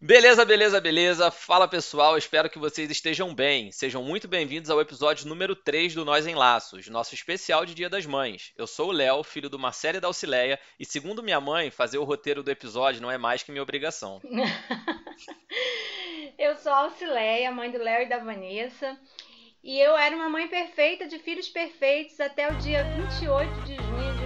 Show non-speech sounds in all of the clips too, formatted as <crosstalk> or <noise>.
Beleza, beleza, beleza. Fala pessoal, espero que vocês estejam bem. Sejam muito bem-vindos ao episódio número 3 do Nós em Laços, nosso especial de Dia das Mães. Eu sou o Léo, filho do Marcelo e da Auxileia, e segundo minha mãe, fazer o roteiro do episódio não é mais que minha obrigação. <laughs> eu sou a Auxileia, mãe do Léo e da Vanessa, e eu era uma mãe perfeita de filhos perfeitos até o dia 28 de junho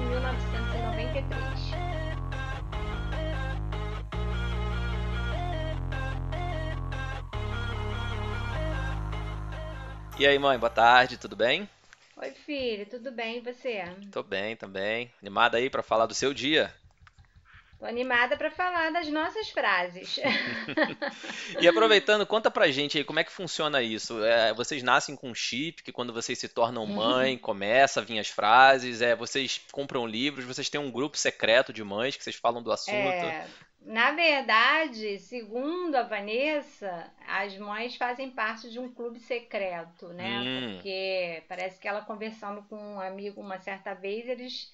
E aí, mãe, boa tarde, tudo bem? Oi, filho, tudo bem e você? Tô bem também. Animada aí para falar do seu dia? Tô animada para falar das nossas frases. <laughs> e aproveitando, conta pra gente aí como é que funciona isso. É, vocês nascem com um chip que quando vocês se tornam uhum. mãe, começa a vir as frases, é, vocês compram livros, vocês têm um grupo secreto de mães que vocês falam do assunto. É, na verdade, segundo a Vanessa, as mães fazem parte de um clube secreto, né? Hum. Porque parece que ela conversando com um amigo uma certa vez, eles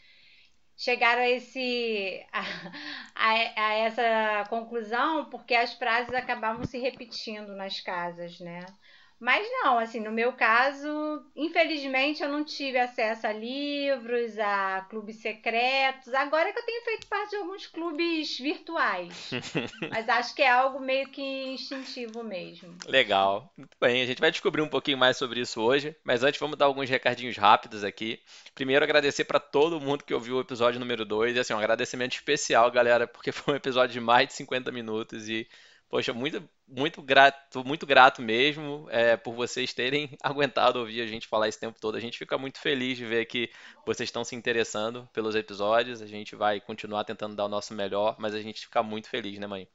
chegaram a esse a, a, a essa conclusão porque as frases acabavam se repetindo nas casas, né? Mas não, assim, no meu caso, infelizmente eu não tive acesso a livros, a clubes secretos. Agora que eu tenho feito parte de alguns clubes virtuais. <laughs> Mas acho que é algo meio que instintivo mesmo. Legal. Muito bem, a gente vai descobrir um pouquinho mais sobre isso hoje. Mas antes, vamos dar alguns recadinhos rápidos aqui. Primeiro, agradecer para todo mundo que ouviu o episódio número 2. E assim, um agradecimento especial, galera, porque <laughs> foi um episódio de mais de 50 minutos e Poxa, muito, muito grato, muito grato mesmo é, por vocês terem <laughs> aguentado ouvir a gente falar esse tempo todo. A gente fica muito feliz de ver que vocês estão se interessando pelos episódios. A gente vai continuar tentando dar o nosso melhor, mas a gente fica muito feliz, né, mãe?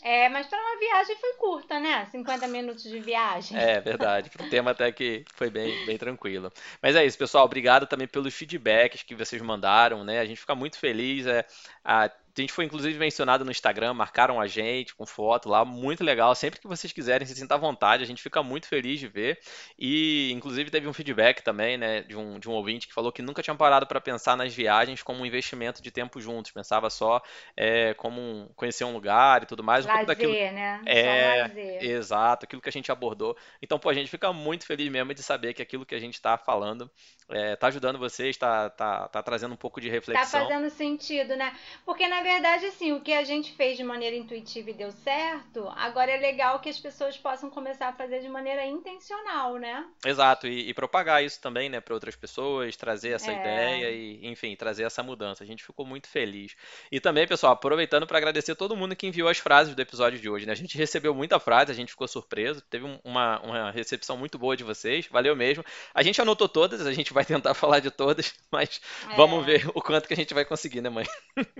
É, mas para uma viagem foi curta, né? 50 minutos de viagem. É, verdade. Para o tema até que foi bem, bem tranquilo. Mas é isso, pessoal. Obrigado também pelos feedbacks que vocês mandaram, né? A gente fica muito feliz. É, a, a gente foi inclusive mencionado no Instagram, marcaram a gente com foto lá, muito legal. Sempre que vocês quiserem, se sinta à vontade, a gente fica muito feliz de ver. E inclusive teve um feedback também, né, de um, de um ouvinte que falou que nunca tinha parado para pensar nas viagens como um investimento de tempo juntos, pensava só é, como um, conhecer um lugar e tudo mais. Um lazer, daquilo... né? É, lazer. exato, aquilo que a gente abordou. Então, pô, a gente fica muito feliz mesmo de saber que aquilo que a gente está falando está é, ajudando vocês, está tá, tá trazendo um pouco de reflexão. Está fazendo sentido, né? Porque na verdade, assim, o que a gente fez de maneira intuitiva e deu certo, agora é legal que as pessoas possam começar a fazer de maneira intencional, né? Exato, e, e propagar isso também, né, para outras pessoas, trazer essa é. ideia e, enfim, trazer essa mudança. A gente ficou muito feliz. E também, pessoal, aproveitando para agradecer todo mundo que enviou as frases do episódio de hoje, né? A gente recebeu muita frase, a gente ficou surpreso, teve uma, uma recepção muito boa de vocês, valeu mesmo. A gente anotou todas, a gente vai tentar <laughs> falar de todas, mas é. vamos ver o quanto que a gente vai conseguir, né, mãe?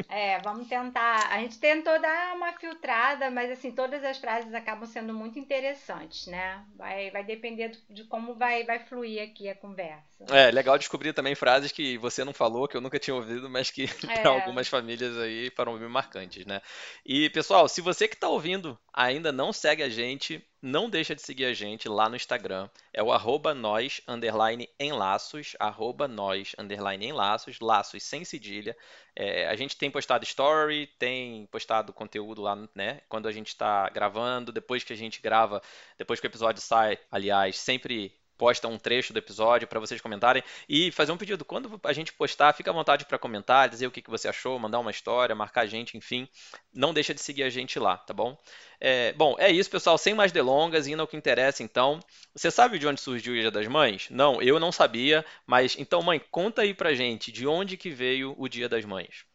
É, vamos tentar. A gente tentou dar uma filtrada, mas assim, todas as frases acabam sendo muito interessantes, né? Vai, vai depender de como vai, vai fluir aqui a conversa. É, legal descobrir também frases que você não falou, que eu nunca tinha ouvido, mas que <laughs> é. para algumas famílias aí foram bem marcantes, né? E, pessoal, se você que está ouvindo ainda não segue a gente, não deixa de seguir a gente lá no Instagram. É o arroba nós, underline, em laços, arroba nós, underline, em laços, laços sem cedilha. É, a gente tem postado story, tem postado conteúdo lá, né? Quando a gente está gravando, depois que a gente grava, depois que o episódio sai, aliás, sempre posta um trecho do episódio para vocês comentarem e fazer um pedido. Quando a gente postar, fica à vontade para comentar, dizer o que, que você achou, mandar uma história, marcar a gente, enfim. Não deixa de seguir a gente lá, tá bom? É, bom, é isso, pessoal. Sem mais delongas, indo ao que interessa, então. Você sabe de onde surgiu o Dia das Mães? Não, eu não sabia, mas então, mãe, conta aí pra gente de onde que veio o Dia das Mães.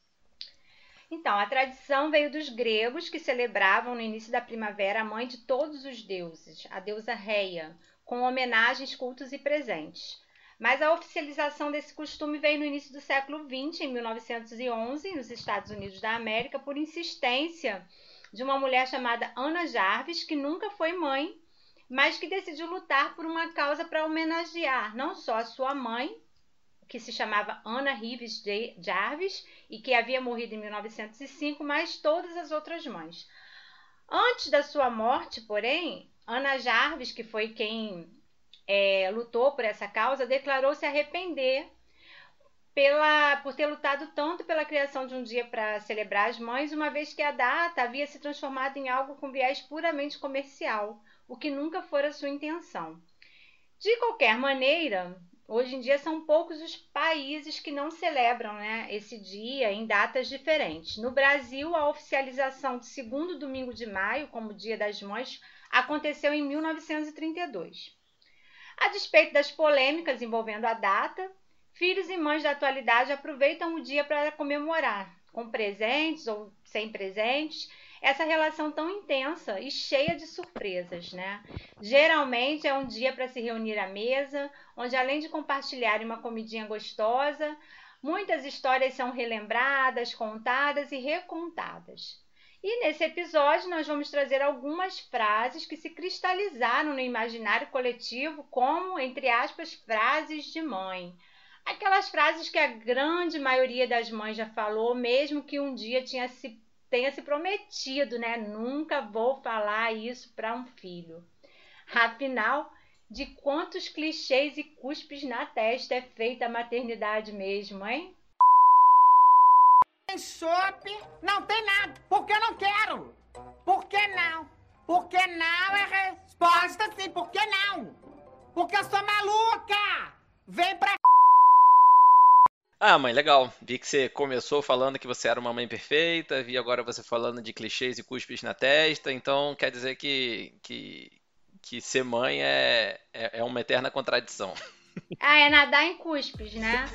Então, a tradição veio dos gregos que celebravam no início da primavera a mãe de todos os deuses, a deusa Reia, com homenagens, cultos e presentes. Mas a oficialização desse costume veio no início do século XX, em 1911, nos Estados Unidos da América, por insistência de uma mulher chamada Anna Jarvis, que nunca foi mãe, mas que decidiu lutar por uma causa para homenagear não só a sua mãe, que se chamava Anna Rives Jarvis e que havia morrido em 1905, mas todas as outras mães. Antes da sua morte, porém, Ana Jarvis, que foi quem é, lutou por essa causa, declarou se arrepender pela, por ter lutado tanto pela criação de um dia para celebrar as mães, uma vez que a data havia se transformado em algo com viés puramente comercial, o que nunca fora sua intenção. De qualquer maneira, hoje em dia são poucos os países que não celebram né, esse dia em datas diferentes. No Brasil, a oficialização do segundo domingo de maio como Dia das Mães aconteceu em 1932. A despeito das polêmicas envolvendo a data, filhos e mães da atualidade aproveitam o dia para comemorar, com presentes ou sem presentes, essa relação tão intensa e cheia de surpresas, né? Geralmente é um dia para se reunir à mesa, onde além de compartilhar uma comidinha gostosa, muitas histórias são relembradas, contadas e recontadas. E nesse episódio nós vamos trazer algumas frases que se cristalizaram no imaginário coletivo como, entre aspas, frases de mãe. Aquelas frases que a grande maioria das mães já falou, mesmo que um dia tinha se, tenha se prometido, né? Nunca vou falar isso para um filho. Afinal, de quantos clichês e cuspes na testa é feita a maternidade mesmo, hein? tem não tem nada, não? Por que não é resposta sim, por que não? Porque eu sou maluca! Vem pra ah, mãe, legal. Vi que você começou falando que você era uma mãe perfeita, vi agora você falando de clichês e cuspes na testa, então quer dizer que, que, que ser mãe é, é, é uma eterna contradição. <laughs> Ah, é nadar em cuspes, né?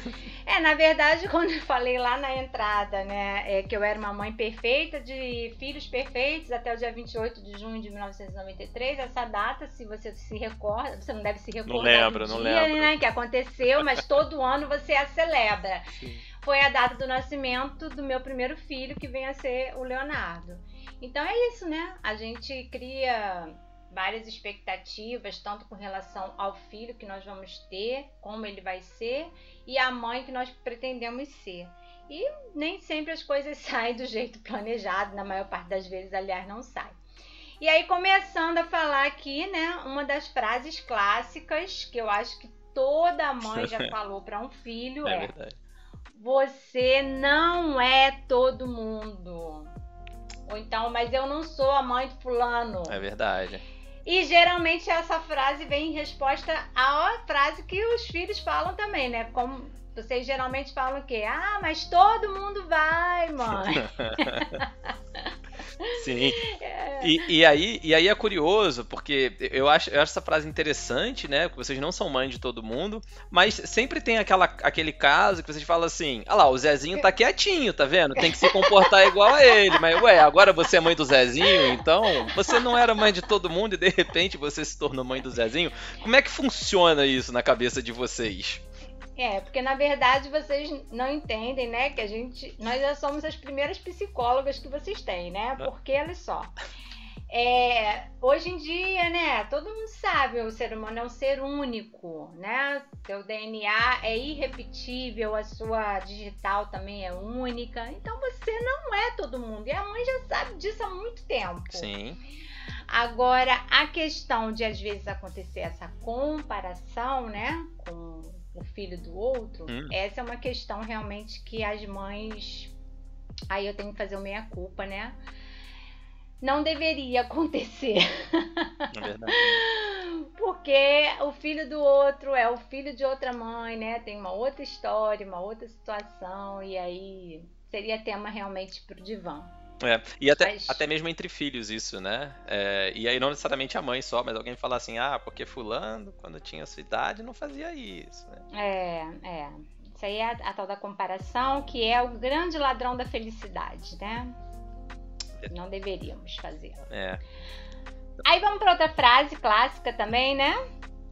É, na verdade, <laughs> quando eu falei lá na entrada, né, é que eu era uma mãe perfeita, de filhos perfeitos, até o dia 28 de junho de 1993, essa data, se você se recorda, você não deve se recordar. Não lembra, não lembra. Né, que aconteceu, mas todo ano você a celebra. Sim. Foi a data do nascimento do meu primeiro filho, que vem a ser o Leonardo. Então é isso, né? A gente cria várias expectativas, tanto com relação ao filho que nós vamos ter, como ele vai ser, e a mãe que nós pretendemos ser. E nem sempre as coisas <laughs> saem do jeito planejado, na maior parte das vezes, aliás, não sai. E aí, começando a falar aqui, né, uma das frases clássicas que eu acho que toda mãe já <laughs> falou para um filho é: é Você não é todo mundo. Ou então, mas eu não sou a mãe de fulano. É verdade. E geralmente essa frase vem em resposta à frase que os filhos falam também, né? Como vocês geralmente falam o quê? Ah, mas todo mundo vai, mãe. <laughs> <laughs> Sim. É. E, e, aí, e aí é curioso, porque eu acho, eu acho essa frase interessante, né? Que vocês não são mãe de todo mundo, mas sempre tem aquela, aquele caso que vocês falam assim: ah lá, o Zezinho tá quietinho, tá vendo? Tem que se comportar igual a ele. Mas, ué, agora você é mãe do Zezinho, então você não era mãe de todo mundo e de repente você se tornou mãe do Zezinho. Como é que funciona isso na cabeça de vocês? É, porque na verdade vocês não entendem, né? Que a gente. Nós já somos as primeiras psicólogas que vocês têm, né? Ah. Porque, olha só. É, hoje em dia, né, todo mundo sabe, o ser humano é um ser único, né? Seu DNA é irrepetível, a sua digital também é única. Então você não é todo mundo. E a mãe já sabe disso há muito tempo. Sim. Agora, a questão de às vezes acontecer essa comparação, né, com o filho do outro, hum. essa é uma questão realmente que as mães. Aí eu tenho que fazer o meia-culpa, né? Não deveria <laughs> acontecer. É verdade. Porque o filho do outro é o filho de outra mãe, né? Tem uma outra história, uma outra situação, e aí seria tema realmente pro divã. É, e até, mas... até mesmo entre filhos isso, né? É, e aí não necessariamente a mãe só, mas alguém fala assim, ah, porque fulano, quando tinha sua idade, não fazia isso, né? É, é. Isso aí é a, a tal da comparação, que é o grande ladrão da felicidade, né? Não deveríamos fazer. É. Aí vamos para outra frase clássica também, né?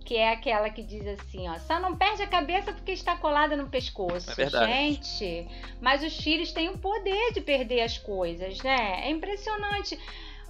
Que é aquela que diz assim, ó, só não perde a cabeça porque está colada no pescoço. É verdade. Gente, mas os filhos têm o poder de perder as coisas, né? É impressionante.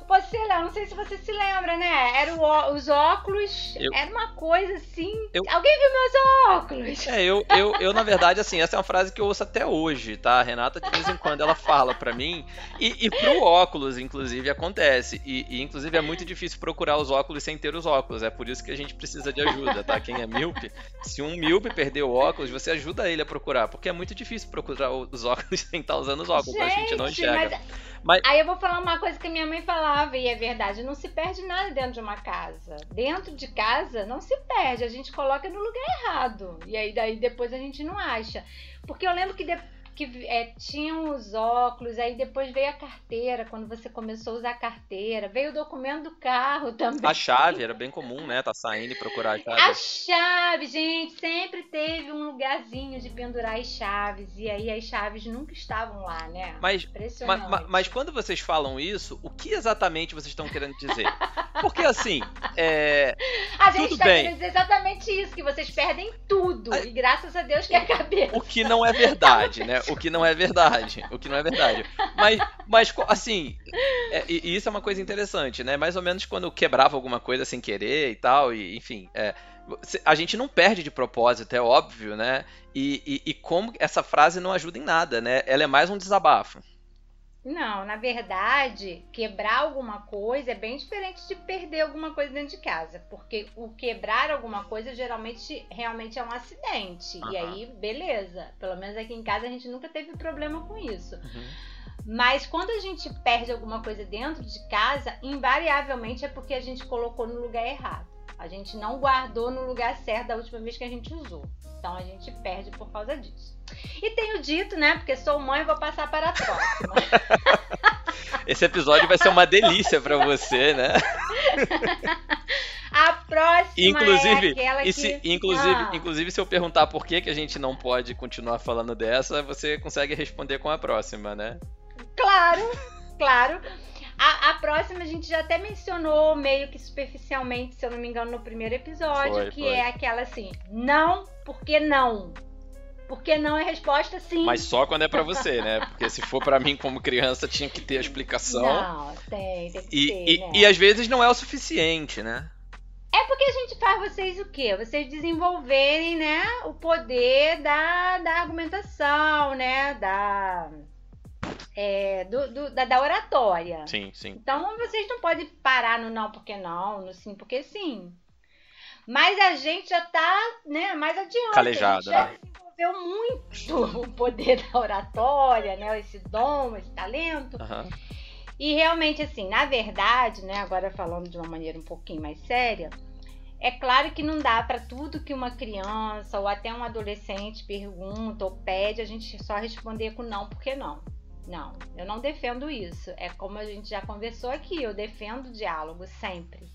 Você lá, não sei se você se lembra, né? Era o, os óculos, eu... era uma coisa assim. Eu... Alguém viu meus óculos? É, eu, eu, eu, na verdade, assim, essa é uma frase que eu ouço até hoje, tá? A Renata, de vez em quando, ela fala pra mim. E, e pro óculos, inclusive, acontece. E, e, inclusive, é muito difícil procurar os óculos sem ter os óculos. É por isso que a gente precisa de ajuda, tá? Quem é míope, se um míope perder o óculos, você ajuda ele a procurar. Porque é muito difícil procurar os óculos <laughs> sem estar usando os óculos. Gente, a gente não enxerga. Mas... Mas... Aí eu vou falar uma coisa que minha mãe falava, e é verdade: não se perde nada dentro de uma casa. Dentro de casa não se perde, a gente coloca no lugar errado. E aí daí depois a gente não acha. Porque eu lembro que depois que é, tinham os óculos, aí depois veio a carteira, quando você começou a usar a carteira, veio o documento do carro <laughs> também. A chave era bem comum, né? Tá saindo e procurar a chave. A chave, gente, sempre teve um lugarzinho de pendurar as chaves, e aí as chaves nunca estavam lá, né? Mas, mas, mas quando vocês falam isso, o que exatamente vocês estão querendo dizer? Porque assim, é. <laughs> A gente tudo tá bem. querendo dizer exatamente isso, que vocês perdem tudo, a... e graças a Deus que é a cabeça. O que não é verdade, né? O que não é verdade. O que não é verdade. Mas, mas assim, é, e isso é uma coisa interessante, né? Mais ou menos quando quebrava alguma coisa sem querer e tal, e enfim. É, a gente não perde de propósito, é óbvio, né? E, e, e como essa frase não ajuda em nada, né? Ela é mais um desabafo. Não, na verdade, quebrar alguma coisa é bem diferente de perder alguma coisa dentro de casa, porque o quebrar alguma coisa geralmente realmente é um acidente. Uhum. E aí, beleza. Pelo menos aqui em casa a gente nunca teve problema com isso. Uhum. Mas quando a gente perde alguma coisa dentro de casa, invariavelmente é porque a gente colocou no lugar errado. A gente não guardou no lugar certo da última vez que a gente usou. Então a gente perde por causa disso. E tenho dito, né? Porque sou mãe, vou passar para a próxima. <laughs> Esse episódio vai ser uma delícia para você, né? <laughs> A próxima inclusive, é aquela que... Se, inclusive, ah. inclusive, se eu perguntar por que, que a gente não pode continuar falando dessa, você consegue responder com a próxima, né? Claro, claro. A, a, próxima a gente já até mencionou meio que superficialmente, se eu não me engano, no primeiro episódio, foi, que foi. é aquela assim, não, porque não. Porque não é resposta sim. Mas só quando é para você, né? Porque se for para mim como criança, tinha que ter a explicação. Não, tem, tem que e, ter, e, né? e às vezes não é o suficiente, né? É porque a gente faz vocês o quê? Vocês desenvolverem, né, o poder da, da argumentação, né, da é, do, do, da, da, oratória. Sim, sim. Então vocês não podem parar no não porque não, no sim porque sim. Mas a gente já tá né, mais adiante. Calejado, já né? desenvolveu muito <laughs> o poder da oratória, né? Esse dom, esse talento. Uhum. E realmente, assim, na verdade, né, agora falando de uma maneira um pouquinho mais séria, é claro que não dá para tudo que uma criança ou até um adolescente pergunta ou pede, a gente só responder com não porque não. Não, eu não defendo isso. É como a gente já conversou aqui, eu defendo o diálogo sempre.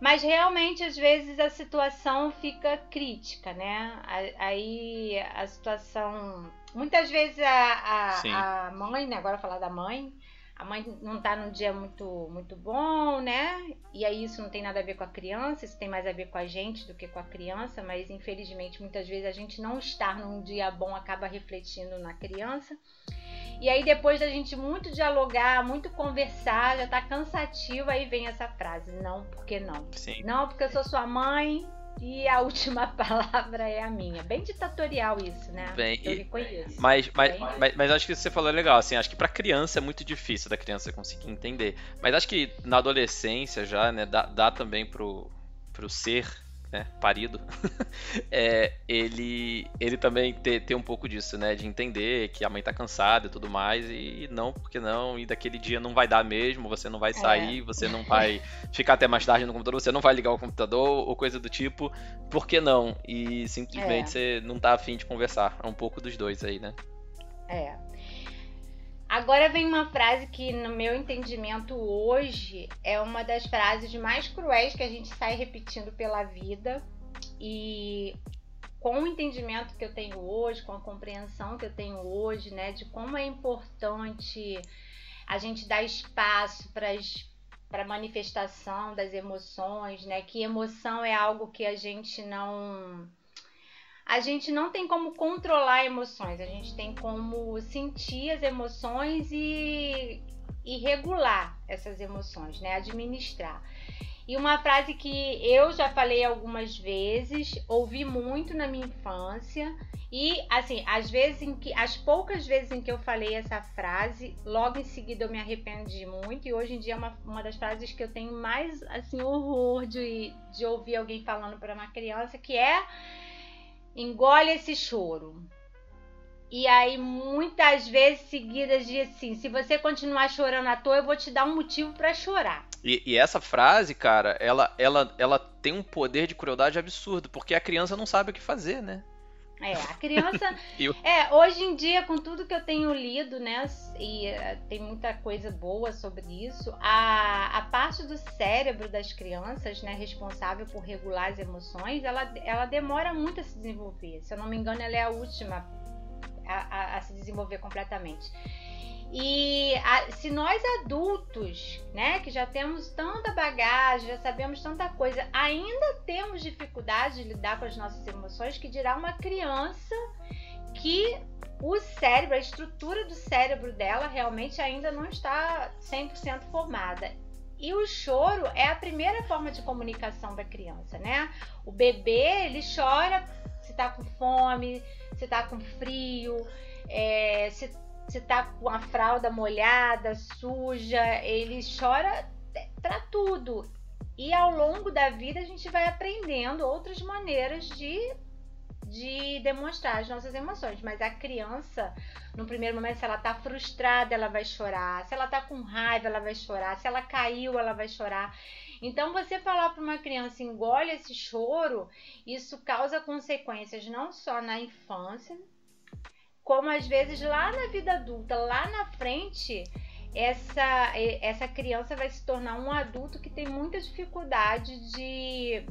Mas realmente, às vezes, a situação fica crítica, né? Aí a situação. Muitas vezes a, a, a mãe, né? Agora falar da mãe, a mãe não tá num dia muito, muito bom, né? E aí isso não tem nada a ver com a criança, isso tem mais a ver com a gente do que com a criança, mas infelizmente muitas vezes a gente não estar num dia bom acaba refletindo na criança. E aí depois da gente muito dialogar, muito conversar, já tá cansativo, aí vem essa frase, não, porque não. Sim. Não, porque eu sou sua mãe, e a última <laughs> palavra é a minha. Bem ditatorial isso, né? Bem, eu reconheço. Mas, mas, mas, mas, acho que você falou é legal, assim, acho que para criança é muito difícil da criança conseguir entender. Mas acho que na adolescência já, né, dá, dá também pro, pro ser né, parido, <laughs> é, ele, ele também ter, ter um pouco disso, né, de entender que a mãe tá cansada e tudo mais, e não, porque não, e daquele dia não vai dar mesmo, você não vai é. sair, é. você não vai ficar até mais tarde no computador, você não vai ligar o computador, ou coisa do tipo, por que não? E simplesmente é. você não tá afim de conversar, é um pouco dos dois aí, né? É, Agora vem uma frase que, no meu entendimento hoje, é uma das frases mais cruéis que a gente sai repetindo pela vida. E com o entendimento que eu tenho hoje, com a compreensão que eu tenho hoje, né, de como é importante a gente dar espaço para a manifestação das emoções, né, que emoção é algo que a gente não a gente não tem como controlar emoções, a gente tem como sentir as emoções e, e regular essas emoções, né? Administrar. E uma frase que eu já falei algumas vezes, ouvi muito na minha infância e assim, às vezes em que as poucas vezes em que eu falei essa frase, logo em seguida eu me arrependi muito e hoje em dia é uma, uma das frases que eu tenho mais assim horror de, de ouvir alguém falando para uma criança, que é engole esse choro. E aí, muitas vezes seguidas de assim, se você continuar chorando à toa, eu vou te dar um motivo para chorar. E, e, essa frase, cara, ela, ela, ela tem um poder de crueldade absurdo, porque a criança não sabe o que fazer, né? É, a criança. <laughs> É, hoje em dia, com tudo que eu tenho lido, né? E uh, tem muita coisa boa sobre isso, a, a parte do cérebro das crianças, né, responsável por regular as emoções, ela, ela demora muito a se desenvolver. Se eu não me engano, ela é a última a, a, a se desenvolver completamente. E a, se nós adultos, né, que já temos tanta bagagem, já sabemos tanta coisa, ainda temos dificuldade de lidar com as nossas emoções, que dirá uma criança que o cérebro, a estrutura do cérebro dela realmente ainda não está 100% formada. E o choro é a primeira forma de comunicação da criança, né? O bebê, ele chora se tá com fome, se tá com frio, é, se se tá com a fralda molhada, suja, ele chora para tudo. E ao longo da vida a gente vai aprendendo outras maneiras de, de demonstrar as nossas emoções. Mas a criança, no primeiro momento, se ela tá frustrada, ela vai chorar. Se ela tá com raiva, ela vai chorar. Se ela caiu, ela vai chorar. Então, você falar para uma criança engole esse choro, isso causa consequências não só na infância, como às vezes lá na vida adulta, lá na frente, essa, essa criança vai se tornar um adulto que tem muita dificuldade de,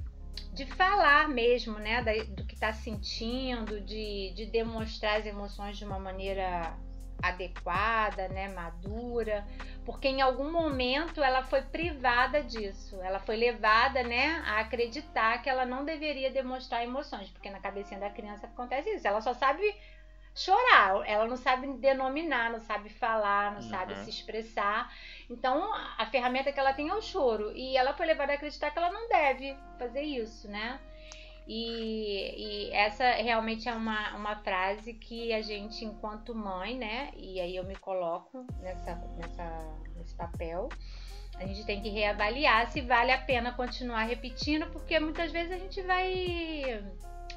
de falar mesmo, né? Do que está sentindo, de, de demonstrar as emoções de uma maneira adequada, né, madura, porque em algum momento ela foi privada disso, ela foi levada, né, a acreditar que ela não deveria demonstrar emoções, porque na cabecinha da criança acontece isso, ela só sabe chorar. Ela não sabe denominar, não sabe falar, não uhum. sabe se expressar. Então, a ferramenta que ela tem é o choro. E ela foi levada a acreditar que ela não deve fazer isso, né? E, e, essa realmente é uma, uma frase que a gente, enquanto mãe, né? E aí eu me coloco nessa, nessa, nesse papel. A gente tem que reavaliar se vale a pena continuar repetindo, porque muitas vezes a gente vai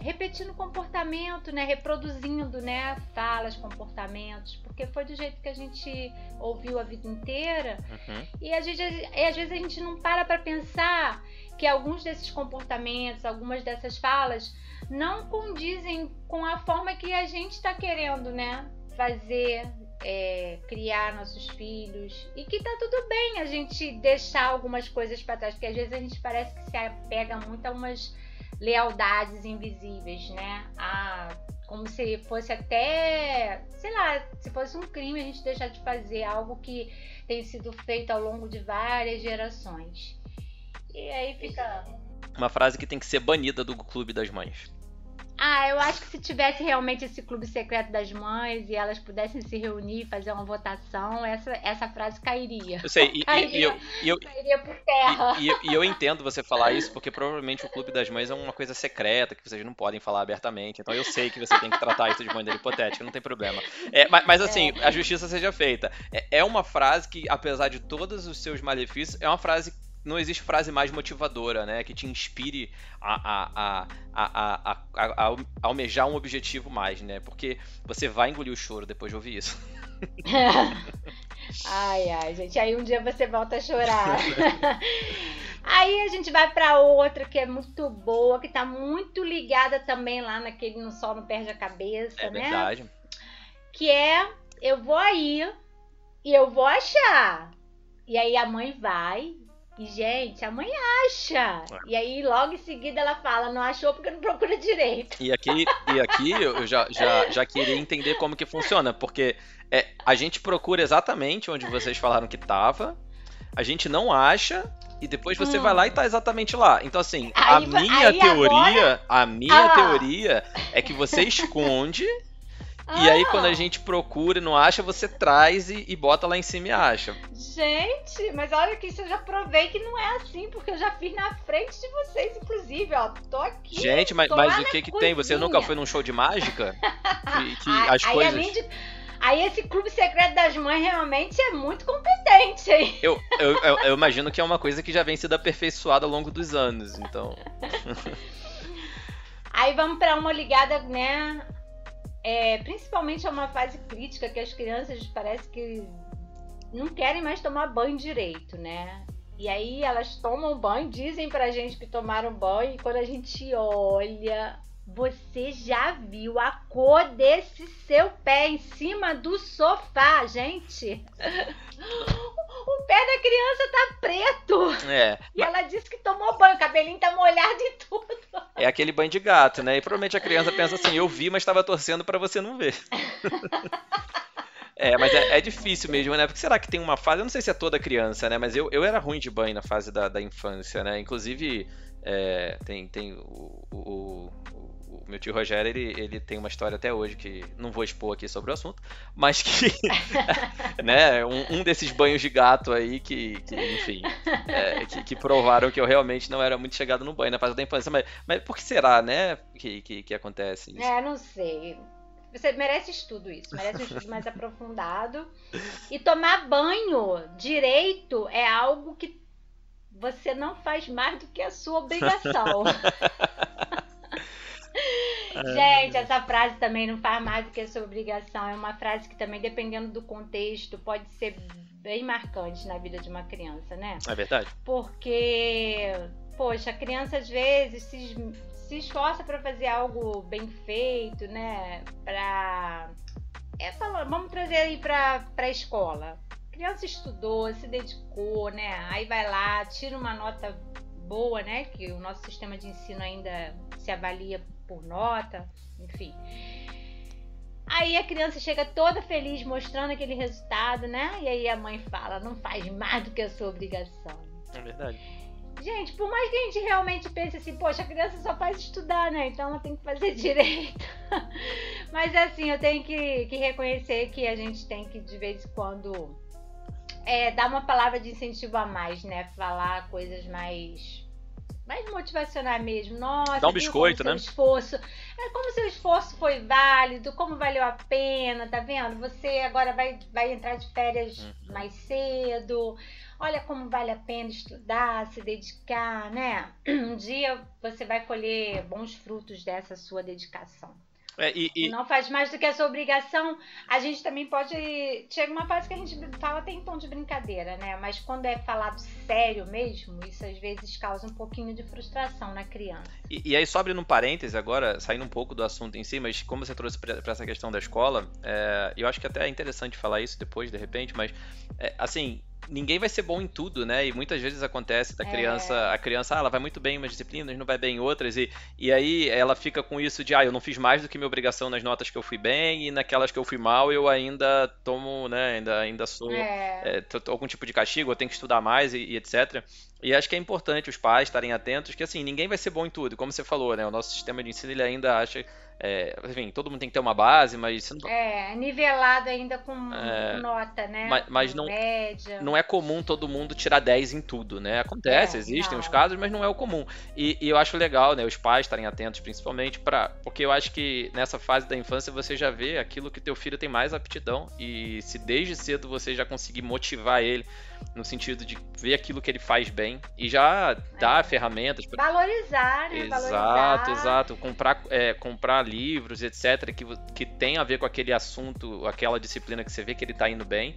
repetindo comportamento, né, reproduzindo, né, falas, comportamentos, porque foi do jeito que a gente ouviu a vida inteira. Uhum. E, a gente, e às vezes a gente não para para pensar que alguns desses comportamentos, algumas dessas falas não condizem com a forma que a gente está querendo, né, fazer, é, criar nossos filhos e que tá tudo bem a gente deixar algumas coisas para trás, porque às vezes a gente parece que se apega muito a umas lealdades invisíveis, né? Ah, como se fosse até, sei lá, se fosse um crime a gente deixar de fazer algo que tem sido feito ao longo de várias gerações. E aí fica. Uma frase que tem que ser banida do Clube das Mães. Ah, eu acho que se tivesse realmente esse clube secreto das mães e elas pudessem se reunir, fazer uma votação, essa, essa frase cairia. Eu sei, e, cairia, e, eu, e eu, cairia por terra. E, e, eu entendo você falar isso, porque provavelmente o clube das mães é uma coisa secreta que vocês não podem falar abertamente. Então eu sei que você tem que tratar isso de maneira hipotética, não tem problema. É, mas, mas, assim, é. a justiça seja feita. É, é uma frase que, apesar de todos os seus malefícios, é uma frase não existe frase mais motivadora, né? Que te inspire a, a, a, a, almejar um objetivo mais, né? Porque você vai engolir o choro depois de ouvir isso. <laughs> ai, ai, gente. Aí um dia você volta a chorar. <laughs> Aí a gente vai para outra que é muito boa, que tá muito ligada também lá naquele No Sol Não Perde a Cabeça, é né? Verdade. Que é Eu vou aí e eu vou achar. E aí a mãe vai, e, gente, a mãe acha. É. E aí, logo em seguida, ela fala, não achou porque não procura direito. E aqui, e aqui eu já, já, já queria entender como que funciona, porque é, a gente procura exatamente onde vocês falaram que tava, a gente não acha, e depois você hum. vai lá e tá exatamente lá. Então, assim, aí, a minha teoria, agora... a minha ah. teoria é que você esconde Ah. E aí, ah. quando a gente procura e não acha, você traz e, e, bota lá em cima e acha. Gente, mas olha que isso eu já provei que não é assim, porque eu já fiz na frente de vocês, inclusive, ó. Tô aqui. Gente, mas, mas o que que tem? Você nunca foi num show de mágica? <laughs> que, que as aí, coisas. Além de Aí esse clube secreto das mães realmente é muito competente, hein? Eu, <laughs> eu, eu, eu imagino que é uma coisa que já vem sendo aperfeiçoada ao longo dos anos, então. Aí vamos para uma ligada, né? É, principalmente é uma fase crítica que as crianças parece que não querem mais tomar banho direito, né? E aí elas tomam banho, dizem pra gente que tomaram banho, e quando a gente olha, você já viu a cor desse seu pé em cima do sofá, gente? <laughs> o pé da criança tá preto. É. E ela disse que tomou banho, o cabelinho tá molhado e tudo. É aquele banho de gato, né? E provavelmente a criança pensa assim: eu vi, mas estava torcendo para você não ver. É, mas é, é, difícil mesmo, né? Porque será que tem uma fase, eu não sei se é toda criança, né? Mas eu, eu era ruim de banho na fase da, da infância, né? Inclusive, é, tem, tem o, o, o meu tio Rogério, ele, ele tem uma história até hoje que não vou expor aqui sobre o assunto, mas que, <laughs> né, um, um, desses banhos de gato aí que, que enfim, é, que, que, provaram que eu realmente não era muito chegado no banho na fase da infância. Mas, mas por que será, né, que, que, que acontece isso? É, não sei. Você merece estudo isso, merece um estudo mais aprofundado. E tomar banho direito é algo que você não faz mais do que a sua obrigação. <laughs> Gente, essa frase também não faz mais do que a sua obrigação. É uma frase que também, dependendo do contexto, pode ser bem marcante na vida de uma criança, né? É verdade. Porque, poxa, a criança às vezes se, se esforça para fazer algo bem feito, né? Pra. É, vamos trazer aí pra, pra escola. A criança estudou, se dedicou, né? Aí vai lá, tira uma nota boa, né? Que o nosso sistema de ensino ainda se avalia por nota, enfim. Aí a criança chega toda feliz mostrando aquele resultado, né? E aí a mãe fala: não faz mais do que a sua obrigação. É verdade. Gente, por mais que a gente realmente pense assim, poxa, a criança só faz estudar, né? Então ela tem que fazer <laughs> direito. Mas assim, eu tenho que, que reconhecer que a gente tem que, de vez em quando, é, dar uma palavra de incentivo a mais, né? Falar coisas mais mais motivacional mesmo. Nossa, dá um biscoito, né? Esforço, é como seu esforço foi válido, como valeu a pena, tá vendo? Você agora vai, vai entrar de férias uhum. mais cedo. Olha como vale a pena estudar, se dedicar, né? <clears throat> Um dia você vai colher bons frutos dessa sua dedicação. É, e, e... Não faz mais do que a sua obrigação. A gente também pode. Chega uma fase que a gente fala até em tom de brincadeira, né? Mas quando é falado sério mesmo, isso às vezes causa um pouquinho de frustração na criança. E, e aí, só abrindo um parêntese agora, saindo um pouco do assunto em si, mas como você trouxe para essa questão da escola, é, eu acho que até é interessante falar isso depois, de repente, mas é, assim, ninguém vai ser bom em tudo, né? E muitas vezes acontece da criança, é. a criança, ah, ela vai muito bem em umas disciplinas, não vai bem em outras, e, e aí ela fica com isso de, ah, eu não fiz mais do que minha obrigação nas notas que eu fui bem, e naquelas que eu fui mal eu ainda tomo, né, ainda, ainda sou é. É, algum tipo de castigo, eu tenho que estudar mais e, e etc. E acho que é importante os pais estarem atentos, que assim, ninguém vai ser bom em tudo, como você falou, né? O nosso sistema de ensino ele ainda acha é, enfim, todo mundo tem que ter uma base, mas. Não... É, nivelado ainda com é, nota, né? Mas, mas não, média. não é comum todo mundo tirar 10 em tudo, né? Acontece, é, existem não. os casos, mas não é o comum. E, e, eu acho legal, né? Os pais estarem atentos, principalmente, para Porque eu acho que nessa fase da infância você já vê aquilo que teu filho tem mais aptidão. E se desde cedo você já conseguir motivar ele no sentido de ver aquilo que ele faz bem e já dar é. ferramentas. Pra... Valorizar, né? Exato, Valorizar. exato. Comprar, é, comprar livros, etc., que, que tem a ver com aquele assunto, aquela disciplina que você vê que ele está indo bem.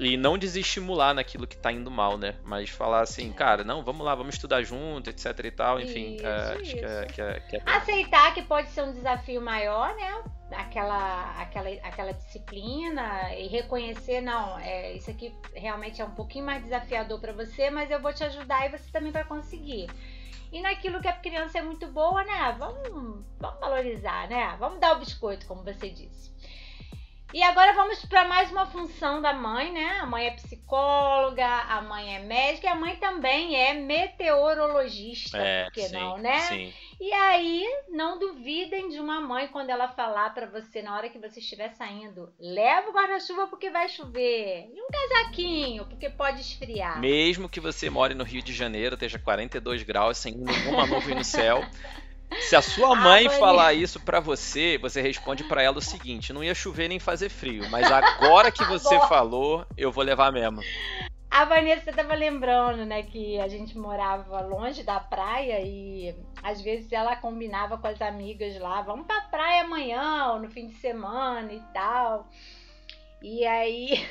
E não desestimular naquilo que está indo mal, né? Mas falar assim, cara, não, vamos lá, vamos estudar junto, etc e tal. Enfim, isso, é, acho que é, que é, que é Aceitar que pode ser um desafio maior, né? aquela, aquela, aquela disciplina e reconhecer, não, é, isso aqui realmente é um pouquinho mais desafiador para você, mas eu vou te ajudar e você também vai conseguir. E naquilo que a criança é muito boa, né? Vamos, vamos valorizar, né? Vamos dar o biscoito, como você disse. E agora vamos para mais uma função da mãe, né? A mãe é psicóloga, a mãe é médica e a mãe também é meteorologista, é, por que sim, não, né? Sim. E aí, não duvidem de uma mãe quando ela falar para você na hora que você estiver saindo: leva o guarda-chuva porque vai chover, e um casaquinho porque pode esfriar. Mesmo que você more no Rio de Janeiro, esteja 42 graus, sem nenhuma nuvem no céu. <laughs> Se a sua mãe ah, falar isso para você, você responde para ela o seguinte: não ia chover nem fazer frio, mas agora que <laughs> você falou, eu vou levar mesmo. A Vanessa estava lembrando, né, que a gente morava longe da praia e às vezes ela combinava com as amigas lá, vamos pra praia amanhã ou no fim de semana e tal. E aí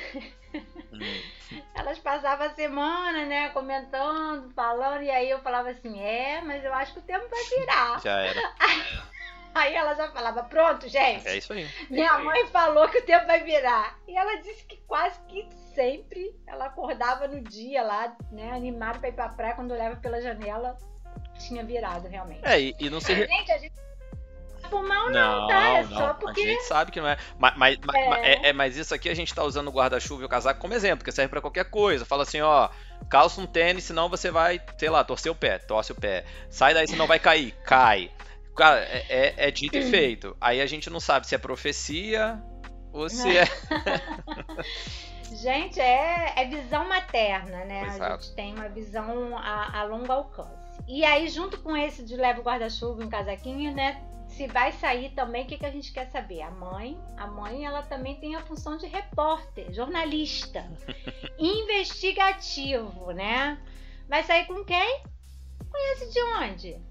<laughs> elas passavam a semana, né, comentando, falando, e aí eu falava assim, é, mas eu acho que o tempo vai virar. Já era. <laughs> Aí ela já falava, pronto, gente. É isso aí. Minha isso mãe falou que o tempo vai virar. E ela disse que quase que sempre ela acordava no dia lá, né, animada pra ir pra praia, quando olhava pela janela, tinha virado realmente. É, e, e não sei. Gente, a gente por mal não, não tá? É não. só porque. A gente sabe que não é. Mas, mas, é. é, é mas isso aqui a gente tá usando o guarda-chuva e o casaco como exemplo, que serve para qualquer coisa. Fala assim, ó, calça um tênis, senão você vai, sei lá, torcer o pé, torce o pé. Sai daí, senão vai cair, <laughs> cai. Cara, é, é, é dito e feito. Aí a gente não sabe se é profecia ou se é. <laughs> <laughs> gente, é, é visão materna, né? Exato. A gente tem uma visão a, a longo alcance. E aí, junto com esse de leva o guarda-chuva e um casaquinho, né? Se vai sair também, o que, que a gente quer saber? A mãe, a mãe, ela também tem a função de repórter, jornalista, <laughs> investigativo, né? Vai sair com quem? Conhece de onde?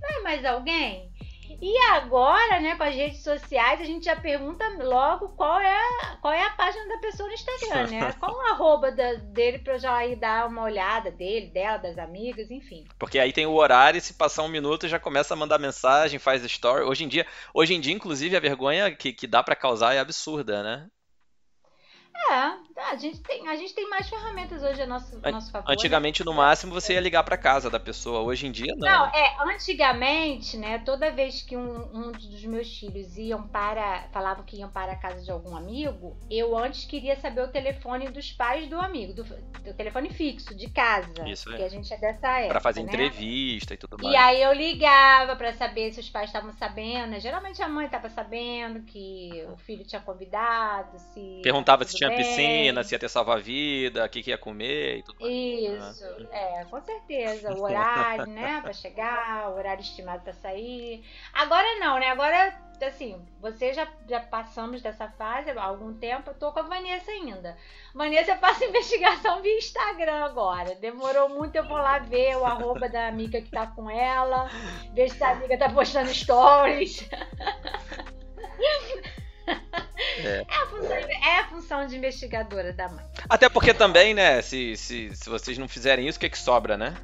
Vai mais alguém? E agora, né, com as redes sociais, a gente já pergunta logo qual é, qual é a página da pessoa no Instagram, né? <laughs> Qual o arroba da, dele pra eu já ir dar uma olhada dele, dela, das amigas, enfim. Porque aí tem o horário e se passar um minuto já começa a mandar mensagem, faz story. Hoje em dia, hoje em dia inclusive, a vergonha que, que dá para causar é absurda, né? É, a gente tem, a gente tem mais ferramentas hoje a nosso, a nosso favor. Antigamente, né? no máximo, você ia ligar para casa da pessoa. Hoje em dia, não. Não, é, antigamente, né, toda vez que um, um dos meus filhos iam para, falavam que iam para a casa de algum amigo, eu antes queria saber o telefone dos pais do amigo, do, do telefone fixo, de casa. Isso Porque é. a gente é dessa época. Pra fazer né? entrevista e tudo mais. E aí eu ligava para saber se os pais estavam sabendo. Né? Geralmente a mãe estava sabendo que o filho tinha convidado, se. Perguntava se tinha tinha piscina, se ia ter salva-vida, o que, que ia comer e tudo mais. Isso, né? é, com certeza. O horário, né, pra chegar, o horário estimado pra sair. Agora não, né? Agora, assim, você já, já passamos dessa fase há algum tempo, eu tô com a Vanessa ainda. Vanessa passa <laughs> investigação via Instagram agora. Demorou muito, eu vou lá ver o arroba da amiga que tá com ela, ver se a amiga tá postando stories. <laughs> É. É, a função, é a função de investigadora da mãe. Até porque também, né, se, se, se vocês não fizerem isso, o que, é que sobra, né?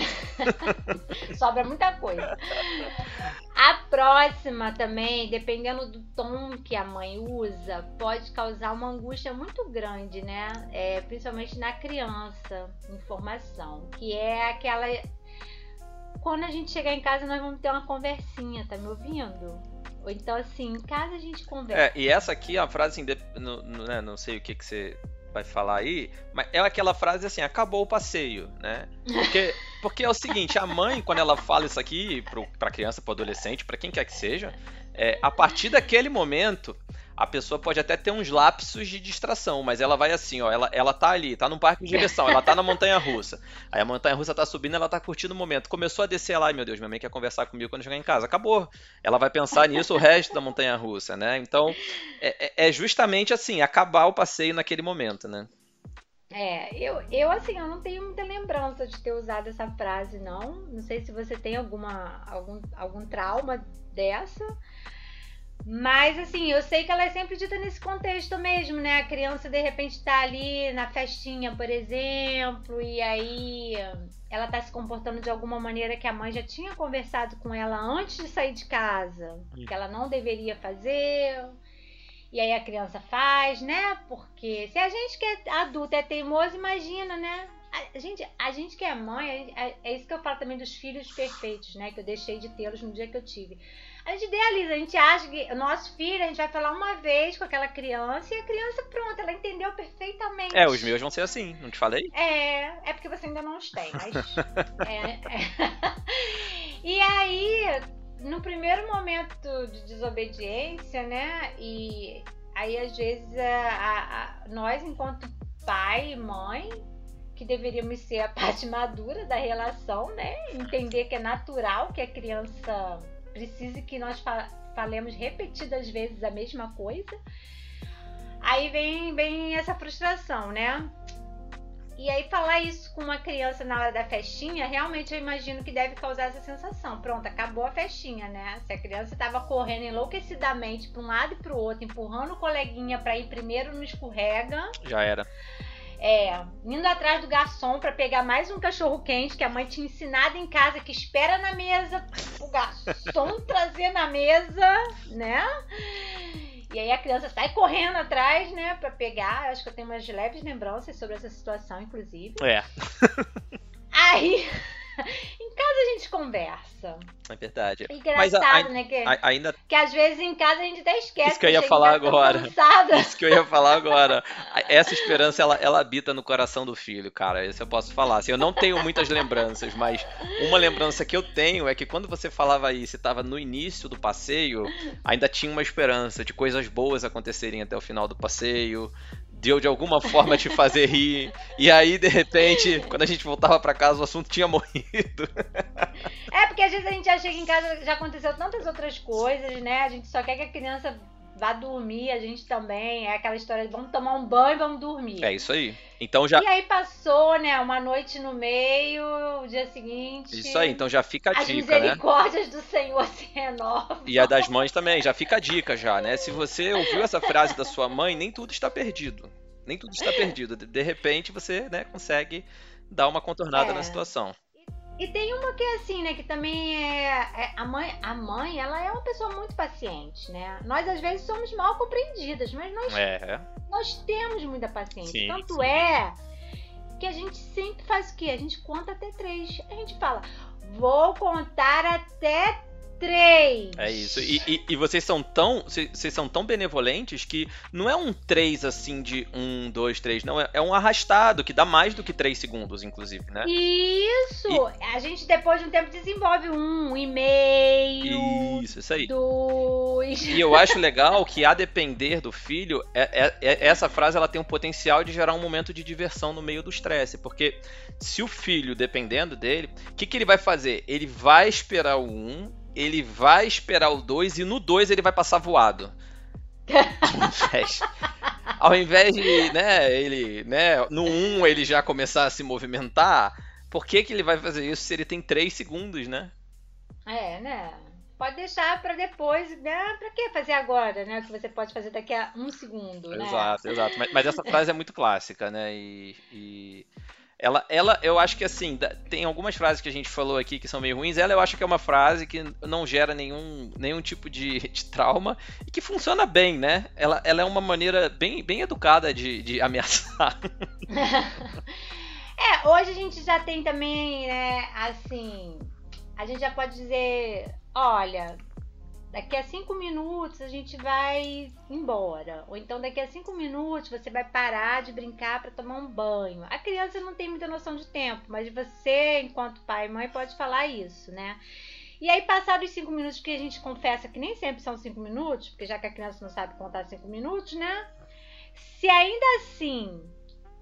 <laughs> Sobra muita coisa. A próxima também, dependendo do tom que a mãe usa, pode causar uma angústia muito grande, né? É, principalmente na criança, informação, que é aquela. Quando a gente chegar em casa, nós vamos ter uma conversinha, tá me ouvindo? Ou então, assim, em casa a gente conversa. É, e essa aqui é uma frase, assim, no, no, né, não sei o que, que você vai falar aí, mas é aquela frase assim, acabou o passeio, né? Porque, porque é o seguinte, a mãe, quando ela fala isso aqui pro, pra criança, pro adolescente, para quem quer que seja, é, a partir daquele momento, a pessoa pode até ter uns lapsos de distração, mas ela vai assim, ó, ela, ela tá ali, tá num parque de diversão, ela tá na montanha russa. Aí a montanha russa tá subindo, ela tá curtindo o momento. Começou a descer lá, meu Deus, minha mãe quer conversar comigo quando chegar em casa. Acabou. Ela vai pensar nisso o resto da montanha russa, né? Então, é, é, é justamente assim, acabar o passeio naquele momento, né? É, eu, eu assim, eu não tenho muita lembrança de ter usado essa frase, não. Não sei se você tem alguma, algum, algum trauma dessa. Mas assim, eu sei que ela é sempre dita nesse contexto mesmo, né? A criança de repente tá ali na festinha, por exemplo, e aí ela tá se comportando de alguma maneira que a mãe já tinha conversado com ela antes de sair de casa, que ela não deveria fazer. E aí a criança faz, né? Porque se a gente que é adulto é teimoso, imagina, né? a gente, a gente que é mãe, é, é isso que eu falo também dos filhos perfeitos, né? Que eu deixei de tê-los no dia que eu tive. A gente idealiza, a gente acha que o nosso filho, a gente vai falar uma vez com aquela criança e a criança, pronto, ela entendeu perfeitamente. É, os meus vão ser assim, não te falei? É, é porque você ainda não os tem, mas. <laughs> é, é. <laughs> E aí, no primeiro momento de desobediência, né? E aí, às vezes, a, a, nós, enquanto pai e mãe, que deveríamos ser a <laughs> parte madura da relação, né? Entender que é natural que a criança precise que nós falemos repetidas vezes a mesma coisa. Aí vem, vem essa frustração, né? E aí falar isso com uma criança na hora da festinha, realmente eu imagino que deve causar essa sensação. Pronto, acabou a festinha, né? Se a criança estava correndo enlouquecidamente para um lado e para o outro, empurrando o coleguinha para ir primeiro no escorrega. Já era. É, indo atrás do garçom para pegar mais um cachorro quente que a mãe tinha ensinado em casa que espera na mesa o garçom <laughs> trazer na mesa, né? E aí a criança sai correndo atrás, né, para pegar. Acho que eu tenho umas leves lembranças sobre essa situação, inclusive. É. Aí <laughs> em casa a gente conversa. É verdade. É engraçado, Mas a, né? Que, a, ainda... que às vezes em casa a gente até esquece. Isso que eu ia falar agora. Isso que eu ia falar agora. <laughs> Essa esperança, ela, ela habita no coração do filho, cara. Isso eu posso falar. Assim, eu não tenho muitas lembranças, mas uma lembrança que eu tenho é que quando você falava isso, estava no início do passeio, ainda tinha uma esperança de coisas boas acontecerem até o final do passeio, deu de alguma forma te fazer rir. E aí, de repente, quando a gente voltava para casa, o assunto tinha morrido. É, porque às vezes a gente acha que em casa já aconteceu tantas outras coisas, né? A gente só quer que a criança vá dormir, a gente também. É aquela história de vamos tomar um banho e vamos dormir. É isso aí. Então já. E aí passou, né? Uma noite no meio, o dia seguinte. Isso aí, então já fica a dica, né? As misericórdias do Senhor se renovam. E a das mães também, já fica a dica já, né? Se você ouviu essa frase da sua mãe, nem tudo está perdido. Nem tudo está perdido. De repente você, né, consegue dar uma contornada é. na situação. E tem uma que é assim, né? Que também é, é, a mãe. A mãe, ela é uma pessoa muito paciente, né? Nós às vezes somos mal compreendidas, mas nós, é. nós temos muita paciência. Sim, Tanto sim. é que a gente sempre faz o quê? A gente conta até três. A gente fala, vou contar até três. É isso. E, e, e, vocês são tão. Vocês são tão benevolentes que não é um três assim de um, dois, três. Não, é, é um arrastado que dá mais do que três segundos, inclusive, né? Isso! E... A gente depois de um tempo desenvolve um, um e meio. Isso, isso aí. Dois. E eu acho legal que, a depender do filho, é, é, é, essa frase ela tem um potencial de gerar um momento de diversão no meio do estresse. Porque se o filho, dependendo dele, o que, que ele vai fazer? Ele vai esperar o um ele vai esperar o 2 e no 2 ele vai passar voado. Ao invés, <laughs> ao invés de, né, ele, né, no 1 um ele já começar a se movimentar, por que, que ele vai fazer isso se ele tem 3 segundos, né? É, né? Pode deixar para depois, né? Pra que fazer agora, né? O que você pode fazer daqui a um segundo, né? Exato, exato. Mas, mas essa frase é muito clássica, né? E, e, ela, ela, eu acho que assim, tem algumas frases que a gente falou aqui que são meio ruins. Ela eu acho que é uma frase que não gera nenhum, nenhum tipo de, <laughs> de trauma e que funciona bem, né? Ela, ela é uma maneira bem, bem educada de, de <laughs> ameaçar. é, hoje a gente já tem também, né, assim, a gente já pode dizer, olha, daqui a cinco minutos a gente vai embora. Ou então daqui a cinco minutos você vai parar de brincar para tomar um banho. A criança não tem muita noção de tempo, mas você, enquanto pai e mãe, pode falar isso, né? E aí, passados os cinco minutos, que a gente confessa que nem sempre são cinco minutos, porque já que a criança não sabe contar cinco minutos, né? Se ainda assim,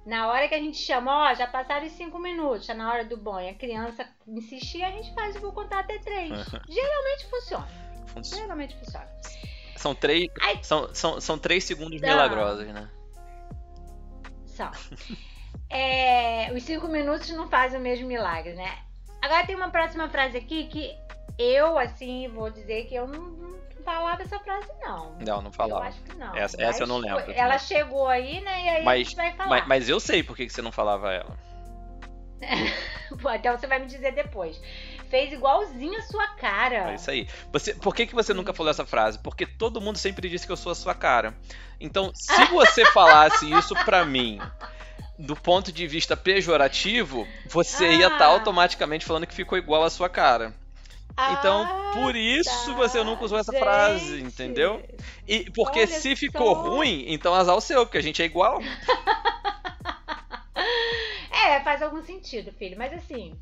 na hora que a gente chama, ó, já passaram os cinco minutos, já na hora do banho, a criança insistir, a gente faz, eu vou contar até três. <laughs> Geralmente funciona. Funciona. São três, são, são, são três segundos Não. milagrosos, né? São. é, os cinco minutos não fazem o mesmo milagre, né? Agora tem uma próxima frase aqui que eu, assim, vou dizer que eu não, não falava essa frase, não. Não, não falava. Eu acho que não. Essa, essa eu não lembro. Ela chegou aí, né? E aí mas, a gente vai falar. Mas, mas eu sei por que você não falava ela. <laughs> então você vai me dizer depois fez igualzinho a sua cara. É isso aí. Você, por que, que você nunca falou essa frase? Porque todo mundo sempre disse que eu sou a sua cara. Então, se você <laughs> falasse isso pra mim, do ponto de vista pejorativo, você ah. ia estar tá automaticamente falando que ficou igual à sua cara. Então, ah, por isso tá. você nunca usou essa gente. frase, entendeu? E porque Olha se ficou só. ruim, então azar o seu, porque a gente é igual. <laughs> é, faz algum sentido, filho. Mas assim,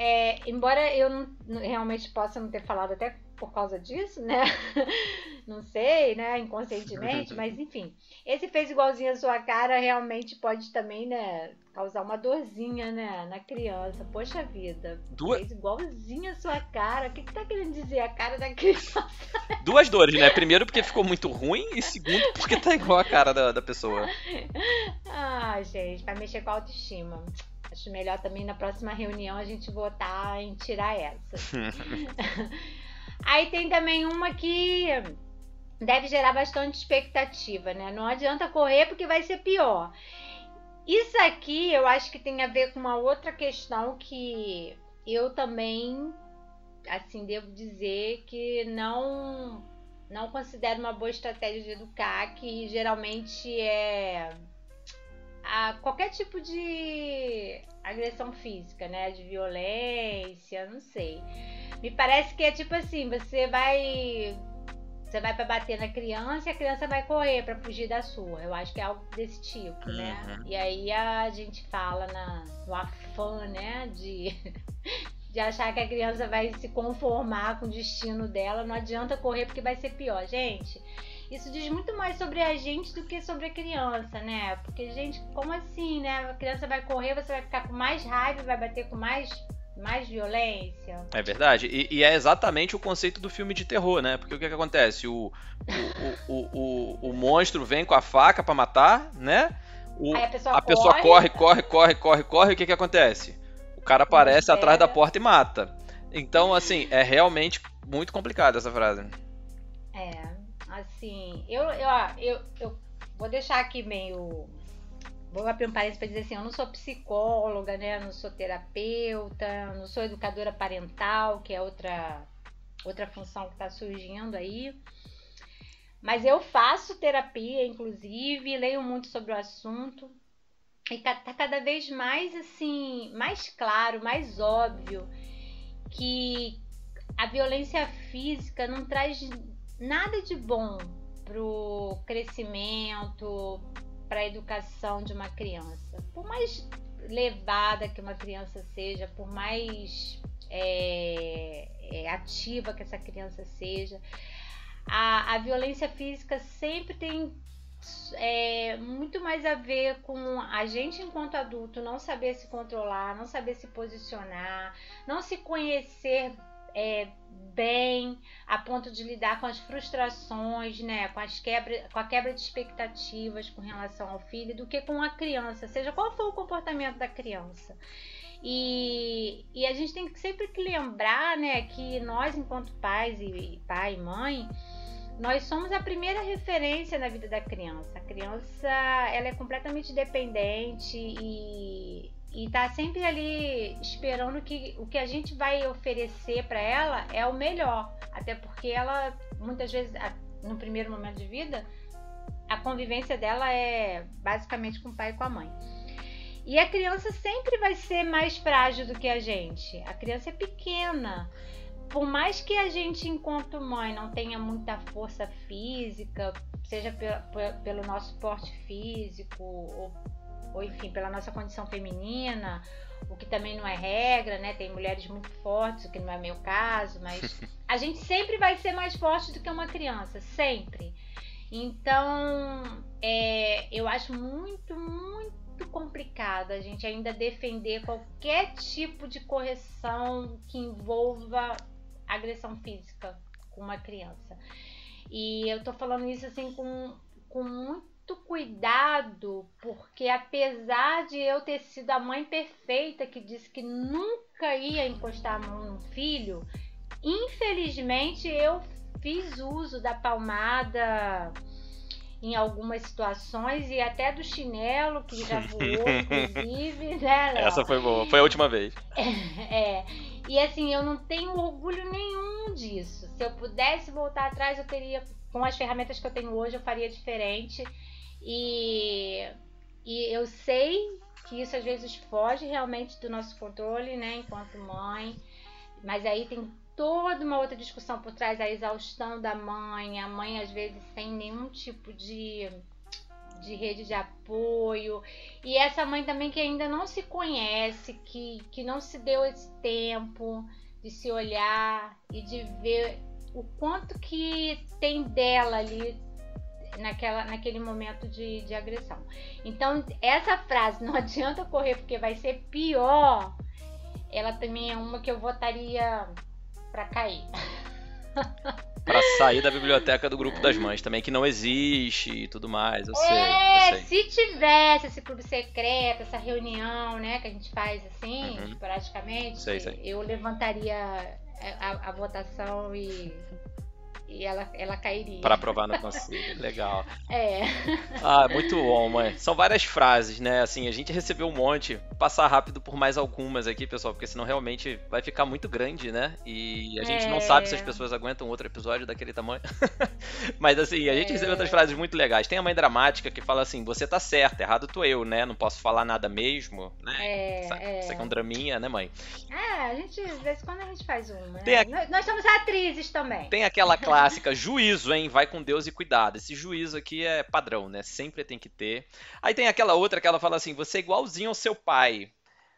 é, embora eu não, realmente possa não ter falado até por causa disso, né? <laughs> Não sei, né? Inconscientemente, mas enfim. Esse fez igualzinho a sua cara realmente pode também, né? Causar uma dorzinha, né? Na criança. Poxa vida. Duas... Fez igualzinho a sua cara. O que, que tá querendo dizer a cara da criança? <laughs> Duas dores, né? Primeiro porque ficou muito ruim e segundo porque tá igual a cara da, da pessoa. <laughs> Ah, gente, vai mexer com a autoestima. Acho melhor também na próxima reunião a gente votar em tirar essa. <laughs> Aí tem também uma que deve gerar bastante expectativa, né? Não adianta correr porque vai ser pior. Isso aqui eu acho que tem a ver com uma outra questão que eu também, assim, devo dizer que não não considero uma boa estratégia de educar, que geralmente é a qualquer tipo de agressão física, né? De violência, não sei. Me parece que é tipo assim, você vai você vai para bater na criança e a criança vai correr para fugir da sua. Eu acho que é algo desse tipo, né? Uhum. E aí a gente fala na, no afã, né, de, <laughs> de achar que a criança vai se conformar com o destino dela. Não adianta correr porque vai ser pior. Gente, isso diz muito mais sobre a gente do que sobre a criança, né? Porque, gente, como assim, né? A criança vai correr, você vai ficar com mais raiva, vai bater com mais mais violência. É verdade. E, e, é exatamente o conceito do filme de terror, né? Porque o que, que acontece? O, o, o, o, o monstro vem com a faca para matar, né? O, a, pessoa, a corre. pessoa corre, corre, corre, corre, corre, e o que, que acontece? O cara aparece atrás da porta e mata. Então, assim, é realmente muito complicado essa frase. É, assim, eu, eu, eu, eu vou deixar aqui meio vou abrir um parênteses para dizer assim, eu não sou psicóloga, né? Eu não sou terapeuta, não sou educadora parental, que é outra outra função que está surgindo aí. Mas eu faço terapia, inclusive, leio muito sobre o assunto. E tá cada vez mais assim, mais claro, mais óbvio que a violência física não traz nada de bom pro crescimento, para a educação de uma criança. Por mais levada que uma criança seja, por mais é, é, ativa que essa criança seja, a, a violência física sempre tem é, muito mais a ver com a gente enquanto adulto não saber se controlar, não saber se posicionar, não se conhecer é, bem a ponto de lidar com as frustrações, né, com, as quebra, com a quebra de expectativas com relação ao filho, do que com a criança, seja qual for o comportamento da criança. E, e a gente tem que sempre que lembrar, né, que nós enquanto pais e pai e mãe, nós somos a primeira referência na vida da criança. A criança, ela é completamente dependente e e tá sempre ali esperando que o que a gente vai oferecer para ela é o melhor, até porque ela muitas vezes no primeiro momento de vida a convivência dela é basicamente com o pai e com a mãe. E a criança sempre vai ser mais frágil do que a gente. A criança é pequena. Por mais que a gente, enquanto mãe, não tenha muita força física, seja pelo nosso porte físico ou ou enfim, pela nossa condição feminina, o que também não é regra, né? Tem mulheres muito fortes, o que não é meu caso, mas <laughs> a gente sempre vai ser mais forte do que uma criança, sempre. Então, é, eu acho muito, muito complicado a gente ainda defender qualquer tipo de correção que envolva agressão física com uma criança. E eu tô falando isso assim com, com muito muito cuidado, porque apesar de eu ter sido a mãe perfeita que disse que nunca ia encostar a mão no filho, infelizmente eu fiz uso da palmada em algumas situações e até do chinelo que já voou, inclusive, <laughs> né? Léo? Essa foi boa, foi a última vez. <laughs> É, e assim, eu não tenho orgulho nenhum disso. Se eu pudesse voltar atrás, eu teria, com as ferramentas que eu tenho hoje, eu faria diferente. E e eu sei que isso às vezes foge realmente do nosso controle, né, enquanto mãe. Mas aí tem toda uma outra discussão por trás, a exaustão da mãe, a mãe às vezes sem nenhum tipo de, de rede de apoio. E essa mãe também que ainda não se conhece, que, que não se deu esse tempo de se olhar e de ver o quanto que tem dela ali naquela, naquele momento de, de agressão. Então, essa frase, <laughs> não adianta correr porque vai ser pior, ela também é uma que eu votaria para cair. <laughs> Pra sair da biblioteca do grupo das mães também, que não existe e tudo mais, eu sei. É, eu sei. se tivesse esse clube secreto, essa reunião, né, que a gente faz assim, Uhum. praticamente, Sei, sei. eu levantaria a, a votação e, e ela, ela cairia. Pra aprovar no conselho, <laughs> legal. É. Ah, muito bom, mãe. São várias frases, né? Assim, a gente recebeu um monte. Vou passar rápido por mais algumas aqui, pessoal, porque senão realmente vai ficar muito grande, né? E a gente não É. sabe se as pessoas aguentam outro episódio daquele tamanho. <laughs> Mas assim, a gente recebeu É. outras frases muito legais. Tem a mãe dramática que fala assim: você tá certa, errado tô eu, né? Não posso falar nada mesmo, né? É, Isso é. isso aqui é um draminha, né, mãe? É, a gente, de vez em quando a gente faz uma. Né? A- Nós, somos atrizes também. Tem aquela clássica juízo, hein? Vai com Deus e cuidado. Esse juízo aqui é padrão, né? Sempre tem que ter. Aí tem aquela outra que ela fala assim: você é igualzinho ao seu pai,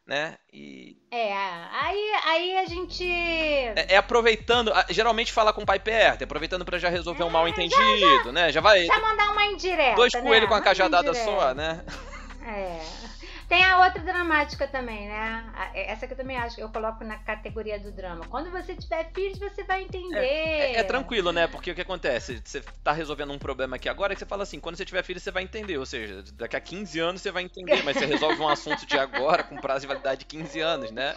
né? E É, aí, aí a gente. é, é aproveitando, geralmente fala com o pai perto, é aproveitando pra já resolver um mal entendido, né? Já vai Já mandar uma indireta. dois né? coelhos com a cajadada só, né? É. <laughs> Tem a outra dramática também, né? A- Essa que eu também acho que eu coloco na categoria do drama. Quando você tiver filhos, você vai entender. É, é tranquilo, né? Porque o que acontece? Você tá resolvendo um problema aqui agora que você fala assim, quando você tiver filho, você vai entender. Ou seja, daqui a 15 anos você vai entender, mas você resolve um assunto de agora com prazo de validade de 15 anos, né?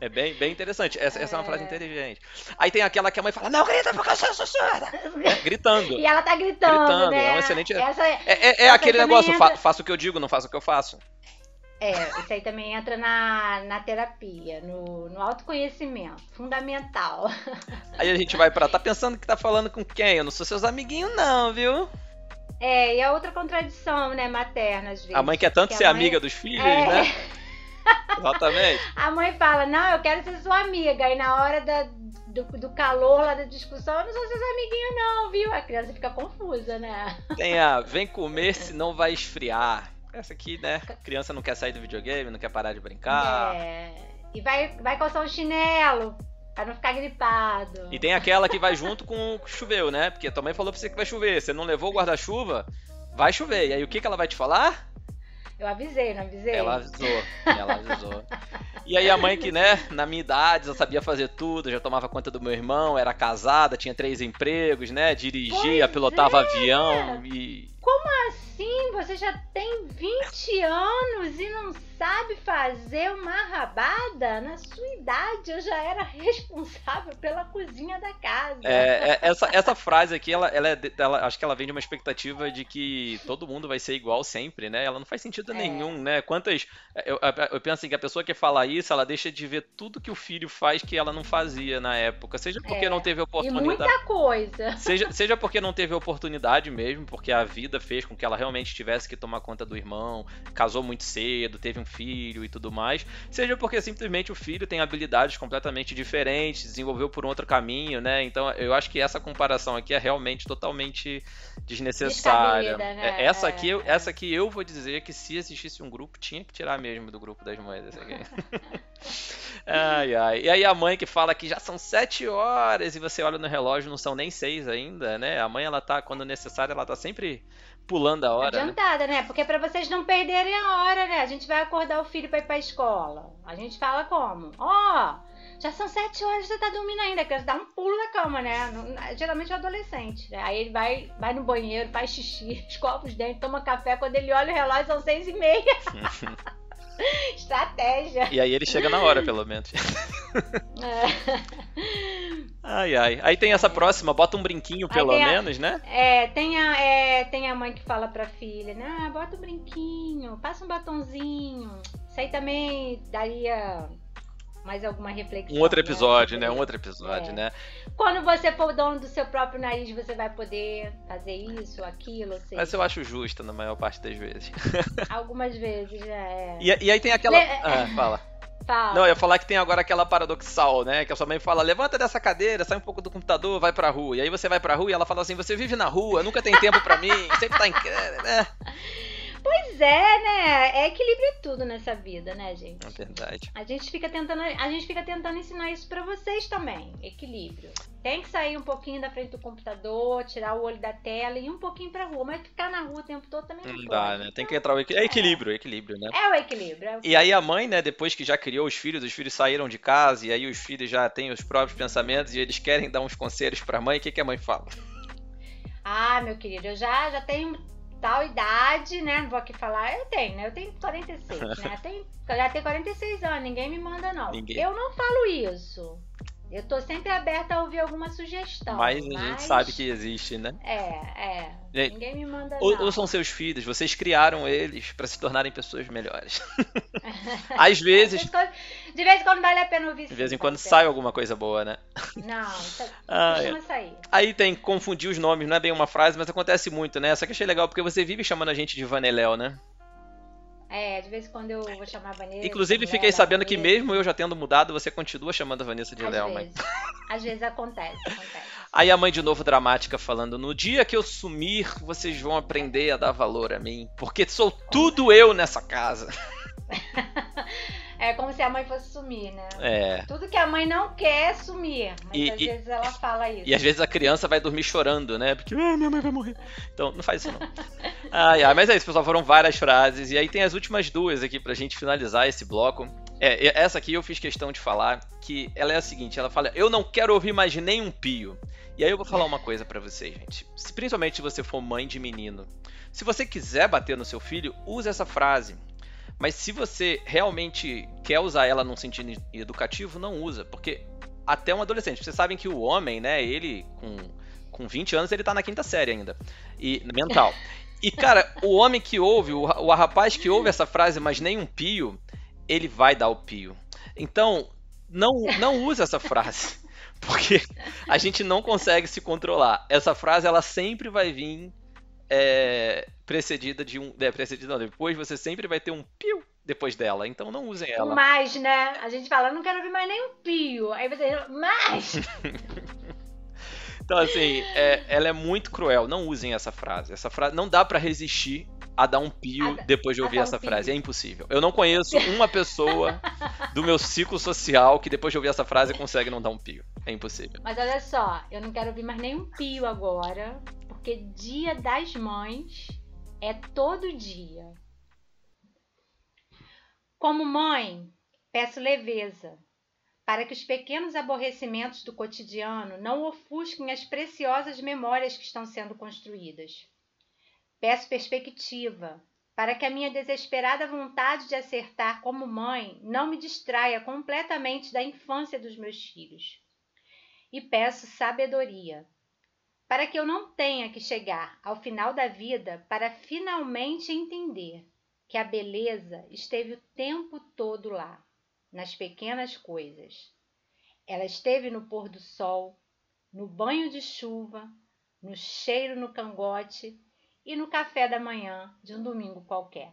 É bem, bem interessante. Essa, essa é uma frase inteligente. Aí tem aquela que a mãe fala, não grita porque eu sou sua surda. Gritando. E ela tá gritando, Gritando, né? é um excelente- Essa, É, é- é Essa aquele negócio, fa entra- faço o que eu digo, não faço o que eu faço. É, isso aí também entra na, na terapia, no, no autoconhecimento. Fundamental. <laughs> Aí a gente vai pra. Tá pensando que tá falando com quem? Eu não sou seus amiguinhos, não, viu? É, e a outra contradição, né, materna, às vezes. A mãe quer tanto ser mãe- amiga dos <laughs> filhos, É. né? <laughs> Exatamente. A mãe fala, não, eu quero ser sua amiga. E na hora da, do, do calor lá da discussão, eu não sou seus amiguinhos, não, viu? A criança fica confusa, né? Tem a vem comer senão vai esfriar. Essa aqui, né? Criança não quer sair do videogame, não quer parar de brincar. É. E vai, vai calçar um chinelo pra não ficar gripado. E tem aquela que vai junto com o choveu, né? Porque a tua mãe falou pra você que vai chover. Você não levou o guarda-chuva, vai chover. E aí o que, que ela vai te falar? Eu avisei, não avisei? Ela avisou. Ela avisou. E aí a mãe que, né, na minha idade, já sabia fazer tudo, já tomava conta do meu irmão, era casada, tinha três empregos, né? Dirigia, Pois pilotava é. avião e. Assim, você já tem 20 anos e não sabe fazer uma rabada? Na sua idade, eu já era responsável pela cozinha da casa. É, é, essa, essa frase aqui, ela, ela, é ela- acho que ela vem de uma expectativa de que todo mundo vai ser igual sempre, né? Ela não faz sentido É. nenhum, né? Quantas. Eu, eu penso assim, que a pessoa que fala isso, ela deixa de ver tudo que o filho faz que ela não fazia na época. Seja porque É. não teve E oportunidade. muita coisa. Seja, seja porque não teve oportunidade mesmo, porque a vida fez com que ela realmente tivesse que tomar conta do irmão, casou muito cedo, teve um filho e tudo mais. Seja porque simplesmente o filho tem habilidades completamente diferentes, desenvolveu por um outro caminho, né? Então eu acho que essa comparação aqui é realmente totalmente desnecessária. Né? É, Essa, É, aqui, eu- essa aqui eu vou dizer que se existisse um grupo, tinha que tirar mesmo do grupo das mães. Essa aqui. ai, ai. E aí a mãe que fala que já são sete horas e você olha no relógio, não são nem seis ainda, né? A mãe, ela tá, quando necessário, ela tá sempre pulando a hora. né? Adiantada, né? Porque pra vocês não perderem a hora, né? A gente vai acordar o filho pra ir pra escola. A gente fala como? Ó, já são sete horas, você tá dormindo ainda. A criança dá um pulo da cama, né? Geralmente é o adolescente. Né? Aí ele vai, vai no banheiro, faz xixi, <laughs> escova os dentes, toma café. Quando ele olha o relógio, são seis e meia. <laughs> Estratégia. E aí ele chega na hora, pelo menos. <laughs> É. Ai, ai. Aí tem essa próxima, bota um brinquinho, pelo a- menos, né? É, tem a, é, tem a mãe que fala pra filha, né? Ah, bota um brinquinho, passa um batonzinho. Isso aí também daria mais alguma reflexão. Um outro né, episódio, né? né? Um outro episódio, é. né? Quando você for dono do seu próprio nariz, você vai poder fazer isso, aquilo, seja. Mas eu acho justo na maior parte das vezes. Algumas vezes, é. E, e aí tem aquela. Le... Ah, fala. Fala. Não, eu ia falar que tem agora aquela paradoxal, né? Que a sua mãe fala: levanta dessa cadeira, sai um pouco do computador, vai pra rua. E aí você vai pra rua e ela fala assim: você vive na rua, nunca tem tempo pra mim, sempre tá em. né? <laughs> Pois é, né? É equilíbrio tudo nessa vida, né, gente? É verdade. A gente fica tentando, a gente fica tentando ensinar isso para vocês também. Equilíbrio. Tem que sair um pouquinho da frente do computador, tirar o olho da tela e ir um pouquinho pra rua. Mas ficar na rua o tempo todo também não, não dá, né? Tem que entrar o equilíbrio. É equilíbrio, é equilíbrio, né? É o equilíbrio. É o E aí a mãe, né, depois que já criou os filhos, os filhos saíram de casa e aí os filhos já têm os próprios pensamentos e eles querem dar uns conselhos pra mãe, o que, que a mãe fala? Ah, meu querido, eu já, já tenho tal idade, né? Não vou aqui falar, eu tenho, né? Eu tenho 46, né? <laughs> Tenho, já tenho 46 anos, ninguém me manda, não. Ninguém. Eu não falo isso. Eu tô sempre aberta a ouvir alguma sugestão. Mas, mas... a gente sabe que existe, né? É, é. Gente, Ninguém me manda. Ou, ou, são seus filhos, vocês criaram eles para se tornarem pessoas melhores. <laughs> Às vezes. De vez em quando vale a pena ouvir De vez em quando sai alguma coisa boa, né? Não, isso <laughs> ah, costuma é. sair. Aí tem confundir os nomes, não é bem uma frase, mas acontece muito, né? Só que achei legal porque você vive chamando a gente de Vaneléu, né? É, de vez em quando eu vou chamar a Vanessa. Inclusive, fiquei sabendo que mesmo eu já tendo mudado, você continua chamando a Vanessa de Léo, mas. Às vezes acontece, acontece. <laughs> Aí a mãe de novo dramática falando: No dia que eu sumir, vocês vão aprender a dar valor a mim. Porque sou tudo eu nessa casa. <laughs> É como se a mãe fosse sumir, né? É. Tudo que a mãe não quer é sumir. Muitas e, vezes ela fala isso. E às vezes a criança vai dormir chorando, né? Porque ah, minha mãe vai morrer. Então, não faz isso não. <laughs> ai, ai, mas é isso, pessoal. Foram várias frases. E aí tem as últimas duas aqui pra gente finalizar esse bloco. É, essa aqui eu fiz questão de falar, que ela é a seguinte, ela fala, eu não quero ouvir mais nenhum pio. E aí eu vou falar uma coisa para vocês, gente. Se, principalmente se você for mãe de menino. Se você quiser bater no seu filho, use essa frase. Mas se você realmente quer usar ela num sentido educativo, não usa, porque até um adolescente, vocês sabem que o homem, né, ele com, com 20 anos, ele tá na quinta série ainda, e mental. E cara, o homem que ouve, o, o rapaz que ouve essa frase, mas nem um pio, ele vai dar o pio. Então, não não use essa frase, <laughs> porque a gente não consegue se controlar. Essa frase ela sempre vai vir é, precedida de um. É, precedida não, depois você sempre vai ter um pio depois dela. Então não usem ela. Mais, né? A gente fala, não quero ouvir mais nem um pio. Aí você, mais! <laughs> então, assim, é, ela é muito cruel. Não usem essa frase. Essa frase não dá para resistir a dar um pio a, depois de ouvir essa um frase. É impossível. Eu não conheço uma pessoa <laughs> do meu ciclo social que depois de ouvir essa frase consegue não dar um pio. É impossível. Mas olha só, eu não quero ouvir mais nem um pio agora, porque Dia das Mães é todo dia. Como mãe, peço leveza, para que os pequenos aborrecimentos do cotidiano não ofusquem as preciosas memórias que estão sendo construídas. Peço perspectiva, para que a minha desesperada vontade de acertar como mãe não me distraia completamente da infância dos meus filhos. E peço sabedoria, para que eu não tenha que chegar ao final da vida para finalmente entender que a beleza esteve o tempo todo lá, nas pequenas coisas. Ela esteve no pôr do sol, no banho de chuva, no cheiro no cangote e no café da manhã de um domingo qualquer.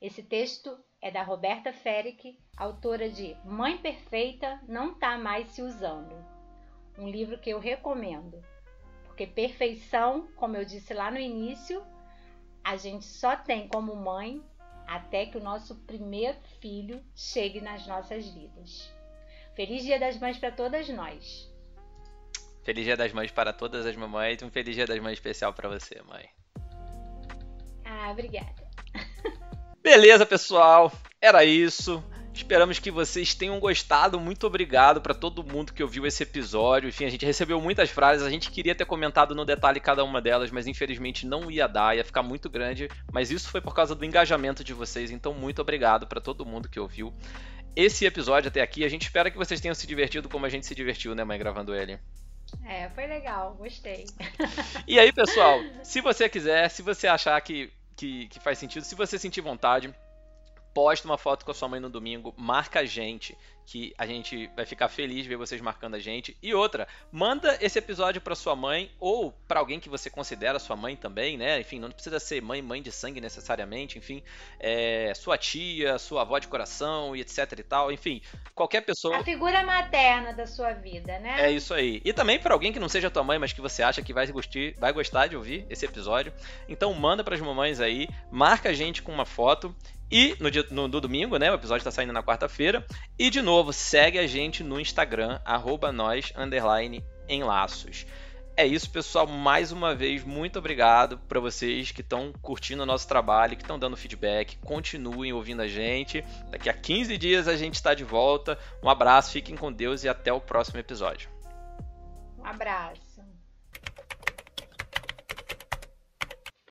Esse texto é da Roberta Ferick, autora de Mãe Perfeita Não Tá Mais Se Usando, um livro que eu recomendo porque perfeição, como eu disse lá no início, a gente só tem como mãe até que o nosso primeiro filho chegue nas nossas vidas. Feliz Dia das Mães para todas nós. Feliz Dia das Mães para todas as mamães. Um feliz Dia das Mães especial para você, mãe. Ah, obrigada. <laughs> Beleza, pessoal. Era isso. Esperamos que vocês tenham gostado. Muito obrigado para todo mundo que ouviu esse episódio. Enfim, a gente recebeu muitas frases. A gente queria ter comentado no detalhe cada uma delas, mas infelizmente não ia dar, ia ficar muito grande. Mas isso foi por causa do engajamento de vocês. Então, muito obrigado para todo mundo que ouviu esse episódio até aqui. A gente espera que vocês tenham se divertido como a gente se divertiu, né, mãe, gravando ele. É, foi legal, gostei. e aí, pessoal, se você quiser, se você achar que, que, que faz sentido, se você sentir vontade posta uma foto com a sua mãe no domingo, marca a gente, que a gente vai ficar feliz de ver vocês marcando a gente. E outra, manda esse episódio para sua mãe ou para alguém que você considera sua mãe também, né? Enfim, não precisa ser mãe, mãe de sangue necessariamente, enfim, é, sua tia, sua avó de coração e etc e tal, enfim, qualquer pessoa. A figura materna da sua vida, né? É isso aí. E também para alguém que não seja tua mãe, mas que você acha que vai gostar, vai gostar de ouvir esse episódio. Então manda para as mamães aí, marca a gente com uma foto e no, dia, no, no, domingo, né? O episódio está saindo na quarta-feira. E de novo, segue a gente no Instagram, arroba nós, underline, enlaços. É isso, pessoal. Mais uma vez, muito obrigado para vocês que estão curtindo o nosso trabalho, que estão dando feedback. Continuem ouvindo a gente. Daqui a 15 dias a gente está de volta. Um abraço, fiquem com Deus e até o próximo episódio. Um abraço.